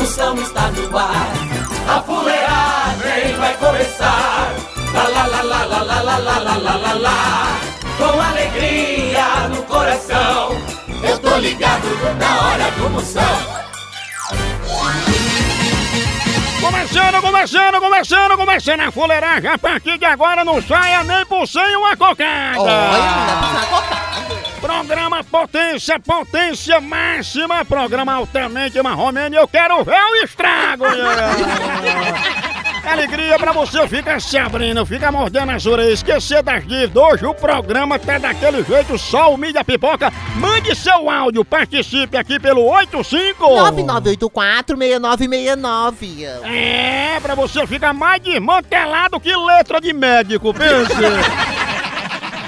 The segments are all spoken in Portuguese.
Moção está no ar. A fuleagem vai começar. Lá, lá, lá, lá, lá, lá, lá, lá, lá, lá, lá, lá. Com alegria no coração. Eu tô ligado na hora do Moção. Começando, começando, começando, começando a fuleiragem. A partir de agora não saia nem por sem uma cocada. Programa Potência, Potência Máxima. Programa altamente marromeno. Eu quero ver o estrago. Alegria pra você fica se abrindo, fica mordendo as orelhas, esquecer das dívidas. Hoje o programa tá daquele jeito, só o mídia pipoca. Mande seu áudio, participe aqui pelo 85 9984-6969. É, pra você ficar mais desmantelado que letra de médico, pense.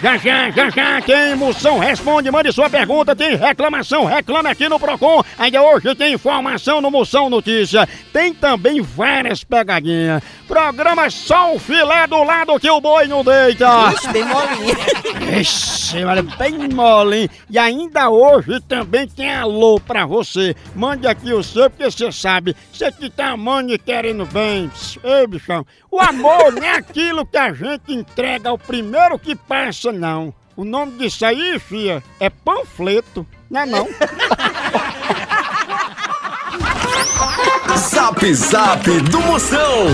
Já, já, já, já, tem moção, responde, mande sua pergunta, tem reclamação, reclame aqui no Procon. Ainda hoje tem informação no Moção Notícia. Tem também várias pegadinhas. Programa só o filé do lado que o boi não deita. Ixi, bem molinho. Ixi, olha, bem molinho. E ainda hoje também tem alô pra você. Mande aqui o seu, porque você sabe, você que tá amando e querendo bem. Ei, bichão, o amor não é aquilo que a gente entrega ao primeiro que passa, não. O nome disso aí, fia, é panfleto, não é não? Zap Zap do Moção.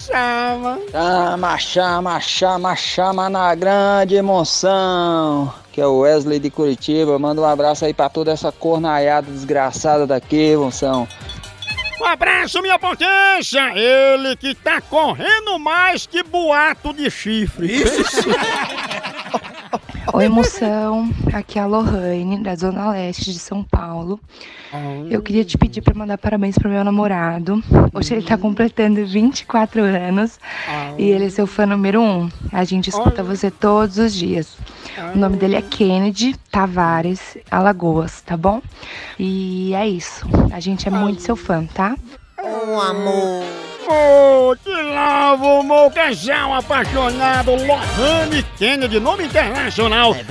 Chama. Chama, chama, chama, chama na grande emoção. Que é o Wesley de Curitiba. Manda um abraço aí pra toda essa cornaiada desgraçada daqui, moção. Um abraço, minha potência! Ele que tá correndo mais que boato de chifre. Oi, moção. Aqui é a Lohane, da Zona Leste de São Paulo. Eu queria te pedir para mandar parabéns pro meu namorado. Hoje ele tá completando 24 anos e ele é seu fã número um. A gente escuta você todos os dias. O nome dele é Kennedy Tavares Alagoas, tá bom? E é isso. A gente é muito seu fã, tá? Um amor. Oh, que lavo, meu casal apaixonado, Lohane Kennedy, nome internacional. É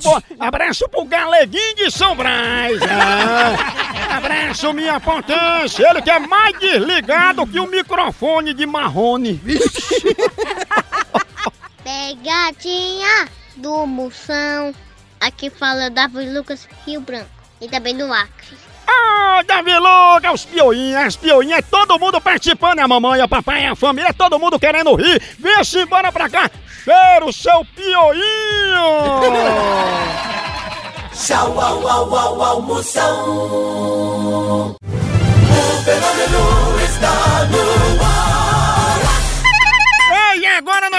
pô, abraço pro Galeguinho de São Brás. é. Abraço, minha potência. Ele que é mais desligado que o microfone de Marrone. Pegadinha do Moção. Aqui fala Davi Lucas Rio Branco. E também do Acre. Ah, Davi Lucas, os pioinhas, as pioinhas, é todo mundo participando, é a mamãe, a papai, a família, é todo mundo querendo rir. Vem-se embora pra cá, cheiro seu pioinho. Tchau, au, au, au, au, Moção. O fenômeno está no ar.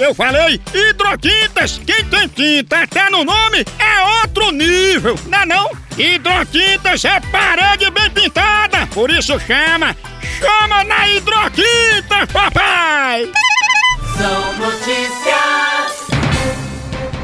Eu falei hidrotintas, quem tem tinta até no nome é outro nível, não é não? Hidrotintas é parede bem pintada, por isso chama, chama na hidrotintas, papai! São notícias.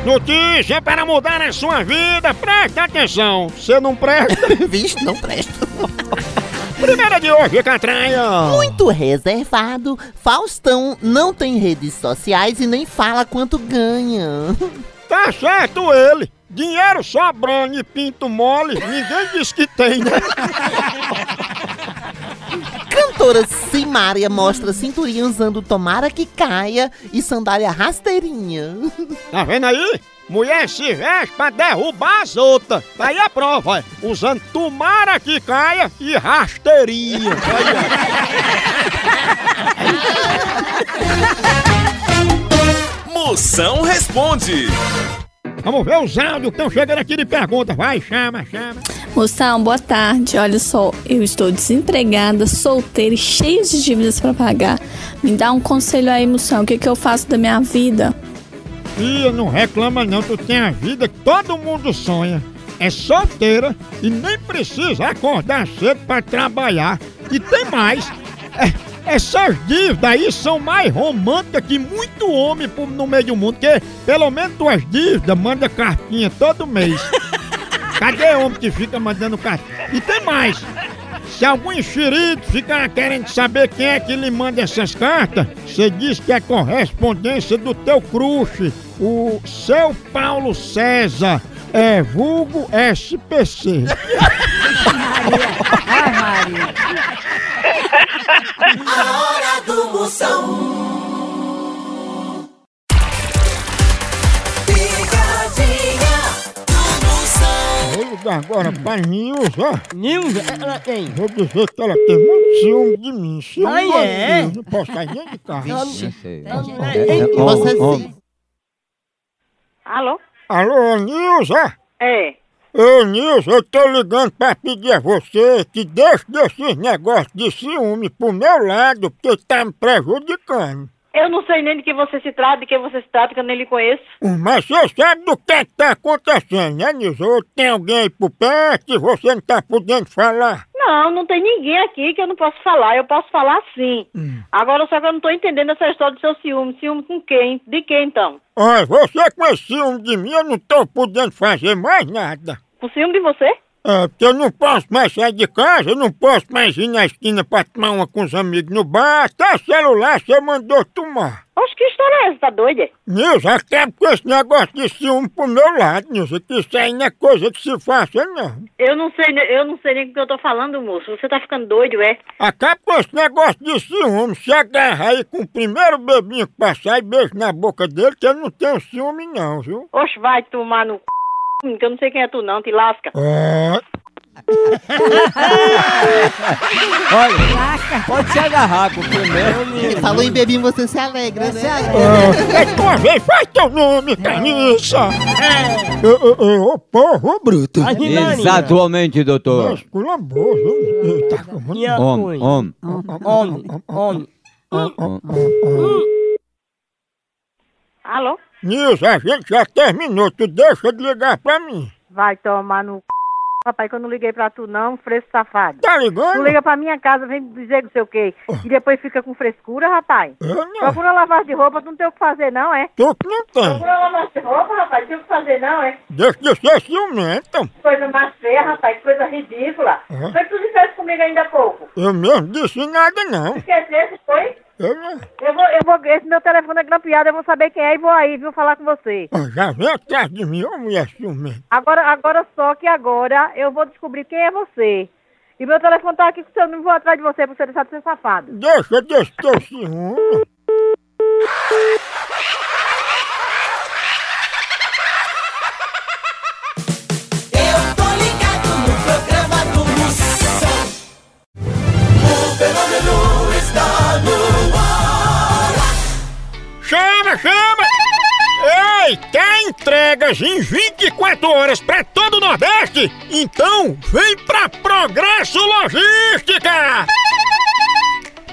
Notícia para mudar a sua vida, presta atenção, você não presta? Vixe, não presta. Primeira de hoje, Catranha. Muito reservado, Faustão não tem redes sociais e nem fala quanto ganha. Tá certo ele. Dinheiro sobrando e pinto mole, ninguém diz que tem, né? Cantora Simária mostra cinturinha usando tomara que caia e sandália rasteirinha. Tá vendo aí? Mulher se veste pra derrubar as outras. Tá aí a prova, ó. usando tomara que caia e rasteirinha. Moção responde. Vamos ver os áudios que estão chegando aqui de pergunta. Vai, chama, chama. Moção, boa tarde. Olha só, eu estou desempregada, solteira e cheia de dívidas para pagar. Me dá um conselho aí, Moção, o que, que eu faço da minha vida? Filha, não reclama não, tu tem a vida que todo mundo sonha. É solteira e nem precisa acordar cedo pra trabalhar. E tem mais. É, essas dívidas aí são mais românticas que muito homem no meio do mundo, porque pelo menos tuas dívidas manda cartinha todo mês. Cadê homem que fica mandando cartinha? E tem mais. Se algum enxerido ficar querendo saber quem é que lhe manda essas cartas, você diz que é correspondência do teu crush, o seu Paulo César, é vulgo SPC. A hora do Moção. Picadinha do Moção. Agora pra Nilza. Nilza, ela tem. Vou dizer que ela tem muito ciúme de mim. Ciúme Ah, é? Não posso sair nem de casa. Você sim. Alô? Alô, Nilza? É. Ô, Nilson, eu tô ligando pra pedir a você que deixe desses negócios de ciúme pro meu lado, porque tá me prejudicando. Eu não sei nem de que você se trata, de que você se trata, que eu nem lhe conheço. Mas você sabe do que é que tá acontecendo, né, Nilson? Ou tem alguém aí por perto e você não tá podendo falar? Não, não tem ninguém aqui que eu não posso falar. Eu posso falar sim. Agora só que eu não tô entendendo essa história do seu ciúme. Ciúme com quem? De quem então? Olha, você com esse ciúme de mim, eu não tô podendo fazer mais nada. Com ciúme de você? É, porque eu não posso mais sair de casa, eu não posso mais ir na esquina pra tomar uma com os amigos no bar, até celular você mandou tomar. Oxe, que história é essa? Tá doida? Nilson, acaba com esse negócio de ciúme pro meu lado, Nilson, que isso aí não é coisa que se faça, não. Eu não sei, eu não sei nem o que eu tô falando, moço. Você tá ficando doido, é? Acaba com esse negócio de ciúme, se agarra aí com o primeiro bebinho que passar e beijo na boca dele, que eu não tenho ciúme não, viu? Oxe, vai tomar no c... que eu não sei quem é tu não, te lasca. É, Olha, pode se agarrar com o primeiro. Ele falou em bebinho, você se alegra, né? é, é tua vez, faz teu nome, carniça! É, ô, ô, ô, ô, porra, ô, bruto! Exatamente, doutor. Mas, culambou, viu? Eita, como- Homem, homem. Homem, homem. Alô? Nilson, a gente já terminou, tu deixa de ligar pra mim. Vai tomar no c... Rapaz, que eu não liguei pra tu não, fresco safado. Tá Tu ligando? liga pra minha casa, vem dizer não sei o quê. E depois fica com frescura, rapaz. Eu não. Procura lavar de roupa, tu não tem o que fazer não, é? Tu que não tem. Procura lavar de roupa, rapaz, tem o que fazer não, é? Deixa de ser ciumento. Coisa mais feia, rapaz, coisa ridícula. Uhum. Foi que tu disseste comigo ainda há pouco. Eu mesmo disse nada, não. Esquecesse, foi? Eu não. Eu vou, eu vou, esse meu telefone é grampeado, eu vou saber quem é e vou aí, viu, falar com você. Ó, Já vem atrás de mim, ô mulher ciumenta. Agora, agora só que agora eu vou descobrir quem é você. E meu telefone tá aqui com o seu número, vou atrás de você pra você deixar de ser safado. Deixa desse teu ciúme. Entregas em 24 horas pra todo o Nordeste? Então vem pra Progresso Logística!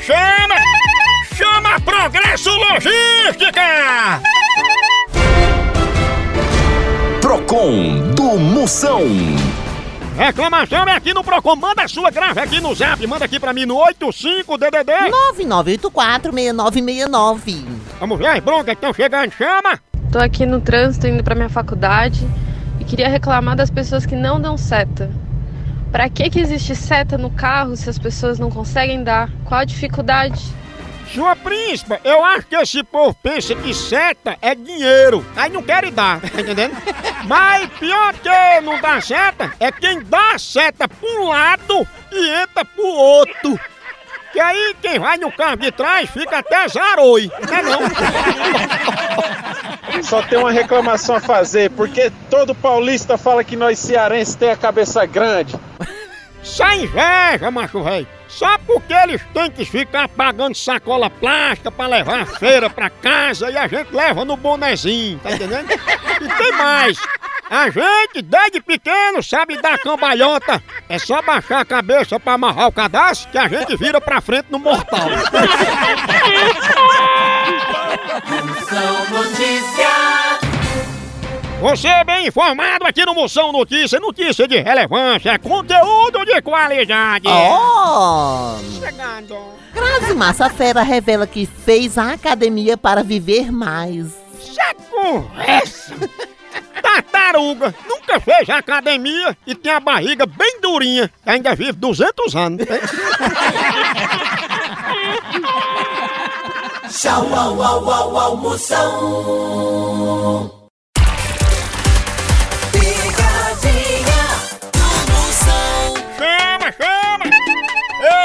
Chama! Chama Progresso Logística! Procon do Moção. Reclamação é aqui no Procon. Manda a sua, grave aqui no zap. Manda aqui pra mim no 85DDD. 9984-6969. Vamos ver as broncas que estão chegando. Chama! Tô aqui no trânsito indo pra minha faculdade e queria reclamar das pessoas que não dão seta. Pra que que existe seta no carro se as pessoas não conseguem dar? Qual a dificuldade? Sua príncipa, eu acho que esse povo pensa que seta é dinheiro. Aí não querem dar, tá entendendo? Mas pior que não dá seta é quem dá a seta pra um lado e entra pro outro. Que aí quem vai no carro de trás fica até zaroi, não é não? Só tem uma reclamação a fazer, porque todo paulista fala que nós cearenses tem a cabeça grande. Só inveja, macho velho. Só porque eles têm que ficar pagando sacola plástica pra levar a feira pra casa e a gente leva no bonezinho, tá entendendo? E tem mais. A gente, desde pequeno, sabe dar cambalhota. É só baixar a cabeça pra amarrar o cadastro que a gente vira pra frente no mortal. Você é bem informado aqui no Moção Notícia. Notícia de relevância, conteúdo de qualidade. Oh! Chegando. Grazi Massa Fera revela que fez a academia para viver mais. Conversa! Tartaruga nunca fez academia e tem a barriga bem durinha. Ainda vive 200 anos. Tchau, au, au, au, au,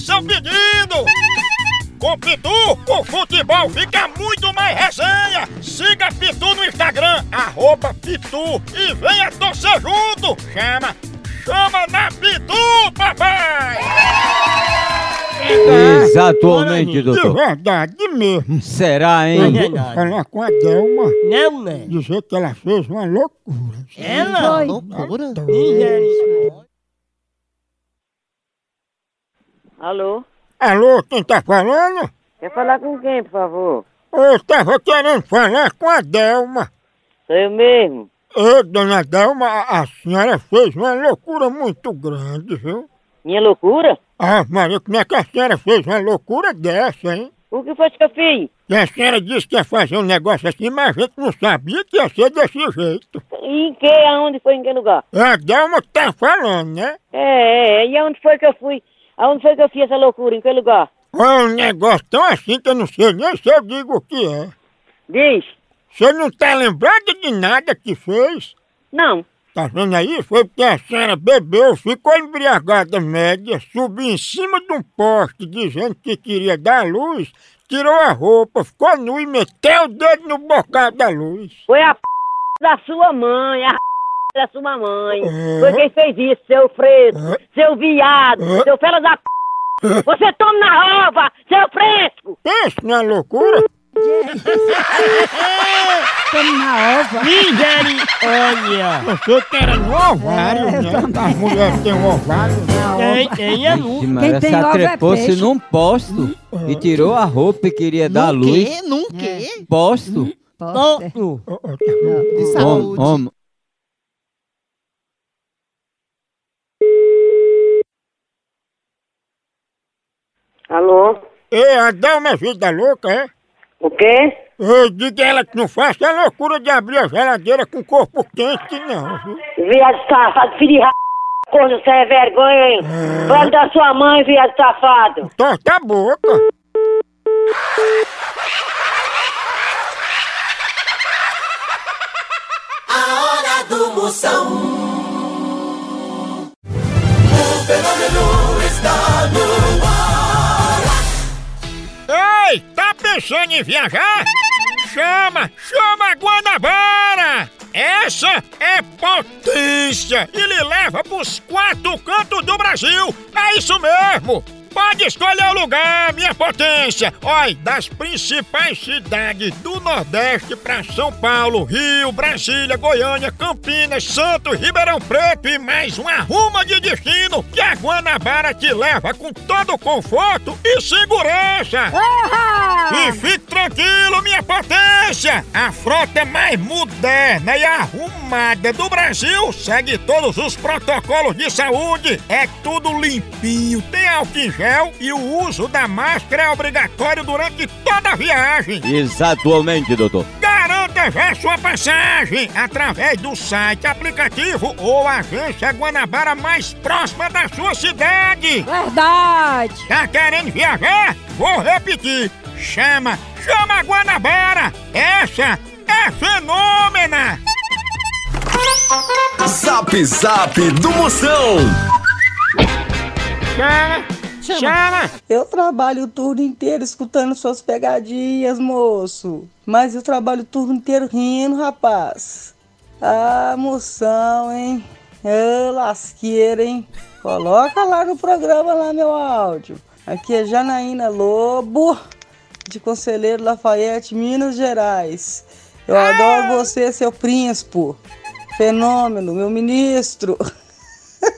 seu pedido. Com Pitu, o futebol fica muito mais resenha. Siga Pitu no Instagram, arroba Pitu e venha torcer junto. Chama, chama na Pitu, papai! Exatamente, De doutor. verdade mesmo. Será, hein? Eu vou falar com a Delma. Não, né? Dizer que ela fez uma loucura. Ela? Loucura. Alô? Alô, quem tá falando? Quer falar com quem, por favor? Eu tava querendo falar com a Delma. Sou eu mesmo. Ô, dona Delma, a a senhora fez uma loucura muito grande, viu? Minha loucura? Ah, Maria, como é que a senhora fez uma loucura dessa, hein? O que foi que eu fiz? E a senhora disse que ia fazer um negócio assim, mas a gente não sabia que ia ser desse jeito. E em que? Aonde foi? Em que lugar? A Delma que tá falando, né? É, é, é. E aonde foi que eu fui? Aonde foi que eu fiz essa loucura? Em que lugar? É um negócio tão assim que eu não sei nem se eu digo o que é. Diz. Você não tá lembrada de nada que fez? Não. Tá vendo aí? Foi porque a senhora bebeu, ficou embriagada média, subiu em cima de um poste dizendo que queria dar luz, tirou a roupa, ficou nu e meteu o dedo no bocal da luz. Foi a p... da sua mãe, a. da sua mãe. É. Foi quem fez isso, seu fresco, seu viado, É. seu fela da p... Você toma na rova, seu fresco! Pensa na loucura. Estamos na ova. Misericórdia! Você que era no ovário, É, né? As mulheres têm um ovário. Tem, tem é nu. Quem tem ovo é num posto e tirou a roupa e queria dar Num luz. quê? Num quê? Posto. Posta. De Homem, saúde. homem. Alô? Ei, a Dalma é vida louca, é? O quê? Eu digo a ela que não faça a loucura de abrir a geladeira com corpo quente, não. viu? Viado safado, filho de ra... Corno, você é vergonha, hein? Fale da sua mãe, viado safado. Torta a boca. A hora do Moção. Pensando em viajar? Chama, chama a Guanabara! Essa é potência e lhe leva pros quatro cantos do Brasil! É isso mesmo! Pode escolher o lugar, minha potência! Olha, das principais cidades do Nordeste pra São Paulo, Rio, Brasília, Goiânia, Campinas, Santos, Ribeirão Preto e mais uma ruma de destino que a Guanabara te leva com todo o conforto e segurança! E fique tranquilo, minha potência! A frota mais moderna e arrumada do Brasil segue todos os protocolos de saúde. É tudo limpinho, tem álcool em gel e o uso da máscara é obrigatório durante toda a viagem. Exatamente, doutor. Garanta já sua passagem através do site, aplicativo ou agência Guanabara mais próxima da sua cidade. Verdade. Tá querendo viajar? Vou repetir. Chama, chama a Guanabara. Essa é fenômena. Zap Zap do Moção. Chama, chama. Eu trabalho o turno inteiro escutando suas pegadinhas, moço. Mas eu trabalho o turno inteiro rindo, rapaz. Ah, moção, hein? Ô, lasqueira, hein? Coloca lá no programa lá meu áudio. Aqui é Janaína Lobo, de Conselheiro Lafayette, Minas Gerais. Eu adoro você, seu príncipe. Fenômeno, meu ministro.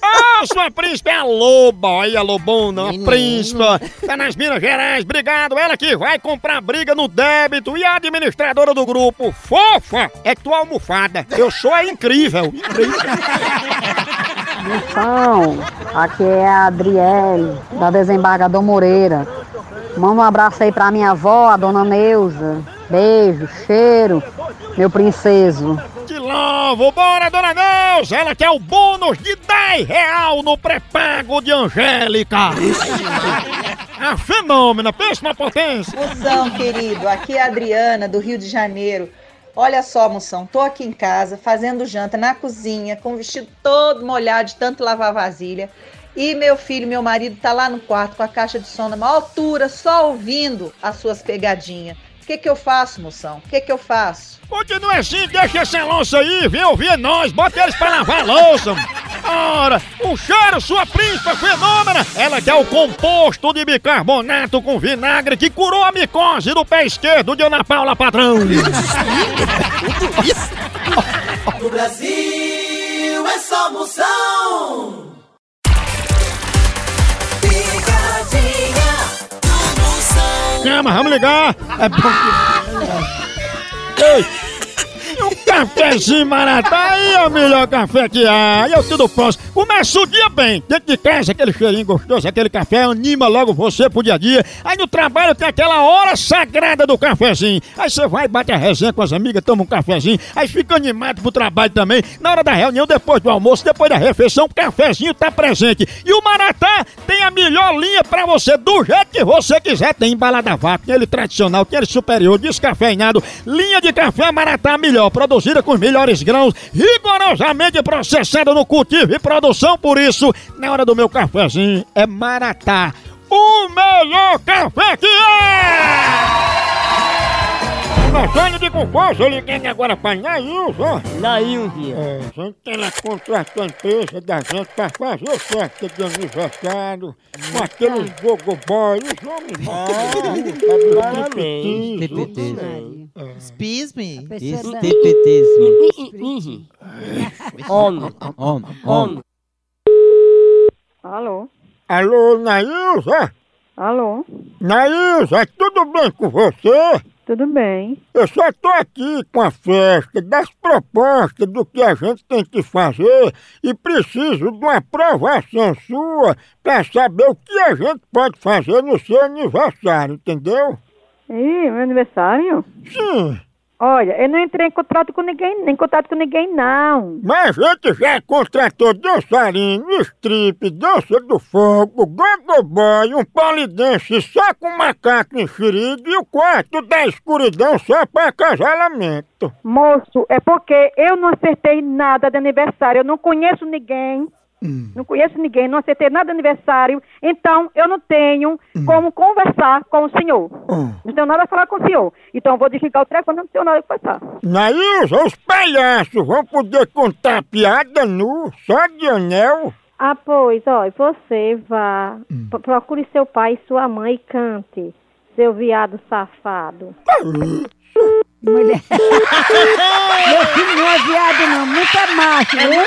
Ah, sua príncipe é a loba, olha a lobona, a príncipa. Tá nas Minas Gerais, obrigado. Ela que vai comprar briga no débito e a administradora do grupo. Fofa, é tua almofada. Eu sou a incrível, incrível. Moção, aqui é a Adriele, da Desembargador Moreira. Manda um abraço aí pra minha avó, a dona Neuza. Beijo, cheiro, meu princeso. Que louvo, bora, dona Neuza. Ela quer o bônus de 10 real no pré-pago de Angélica. A fenômena, pensa na potência. Moção, querido, aqui é a Adriana, do Rio de Janeiro. Olha só, moção, tô aqui em casa fazendo janta na cozinha, com o vestido todo molhado de tanto lavar vasilha. E meu filho, meu marido, tá lá no quarto com a caixa de som na maior altura, só ouvindo as suas pegadinhas. O que que eu faço, moção? O que que eu faço? Continua assim, deixa essa louça aí, vem ouvir nós, bota eles pra lavar a louça. Ora, o cheiro, sua príncipa fenômena, ela quer o composto de bicarbonato com vinagre que curou a micose do pé esquerdo de Ana Paula Padrão. No Brasil é só moção. Chama, vamos ligar. É bom que... Ei, um cafezinho maratá aí é o melhor café que há. Eu tudo posso. Começa o dia bem. Dentro de casa, aquele cheirinho gostoso, aquele café anima logo você pro dia a dia. Aí no trabalho tem aquela hora sagrada do cafezinho. Aí você vai, bate a resenha com as amigas, toma um cafezinho. Aí fica animado pro trabalho também. Na hora da reunião, depois do almoço, depois da refeição, o cafezinho tá presente. E o Maratá tem a melhor linha pra você, do jeito que você quiser. Tem embalada a vácuo, tem ele tradicional, tem ele superior, descafeinado. Linha de café Maratá melhor, produzida com os melhores grãos, rigorosamente processada no cultivo e produção. Por isso, na hora do meu cafezinho, é Maratá. O melhor café que é! Gostando de confuso, eu liguei agora pra Nailza. Nailza. É, a gente ela contratou a empresa da gente pra fazer festa de aniversário com aqueles gogoboy, os homens parabéns. Tepetismo. Excuse-me. Estepetismo. Homem. Homem. Homem. Alô? Alô, Nailza? Alô? Nailza, tudo bem com você? Tudo bem. Eu só tô aqui com a festa das propostas do que a gente tem que fazer e preciso de uma aprovação sua para saber o que a gente pode fazer no seu aniversário, entendeu? Ih, meu aniversário? Sim. Olha, eu não entrei em contato com ninguém, em contato com ninguém, não. Mas a gente já contratou dançarino, strip, dança do fogo, gogoboy, um polidense só com macaco enxerido e o quarto da escuridão só para acasalamento. Moço, é porque eu não acertei nada de aniversário. Eu não conheço ninguém. Não conheço ninguém, não acertei nada de aniversário. Então, eu não tenho como conversar com o senhor. Não tenho nada a falar com o senhor. Então, eu vou desligar o telefone, não tenho nada a conversar. Nailza, os palhaços vão poder contar piada nu, só de anel. Ah, pois, ó, você vá, pro- procure seu pai e sua mãe e cante, seu viado safado. Mulher. Meu filho não é viado, não. É macho, viu?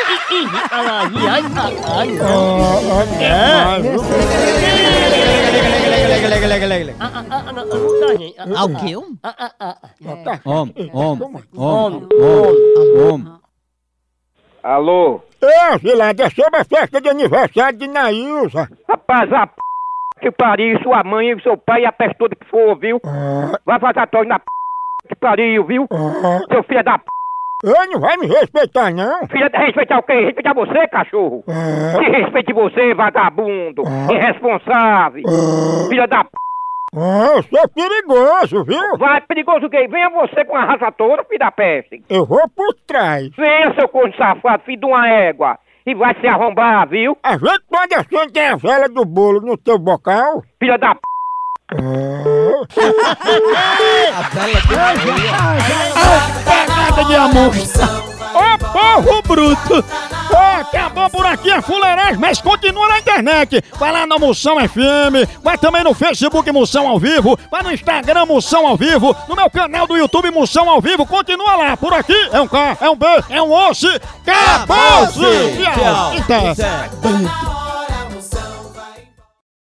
Ah, o quê? Homem. Homem. Homem. Homem. Alô? É, Vilada, é sobre a festa de aniversário de Nailza. Rapaz, a p... que pariu, sua mãe e seu pai e a peste toda que for, viu? Vai fazer torre na p... que pariu, viu? Seu filho da p... Eu não vai me respeitar, não. Filha, respeitar o quê? Respeitar você, cachorro? Que respeite você, vagabundo. Irresponsável. Filha da p... Ah, eu sou perigoso, viu? Vai, perigoso quê? Venha você com a raça toda, filho da peste. Eu vou por trás. Venha, seu corno safado, filho de uma égua. E vai se arrombar, viu? A gente pode acender a vela do bolo no teu bocal? Filha da p... Pegada de amor. Ô porro bruto! Ô, acabou por aqui a fuleiragem, mas continua na internet. Vai lá na Moção FM, vai também no Facebook Moção ao Vivo, vai no Instagram Moção ao Vivo, no meu canal do YouTube Moção ao Vivo, continua lá. Por aqui é um K, é um B, é um osso. Acabou-se! Tchau. Então,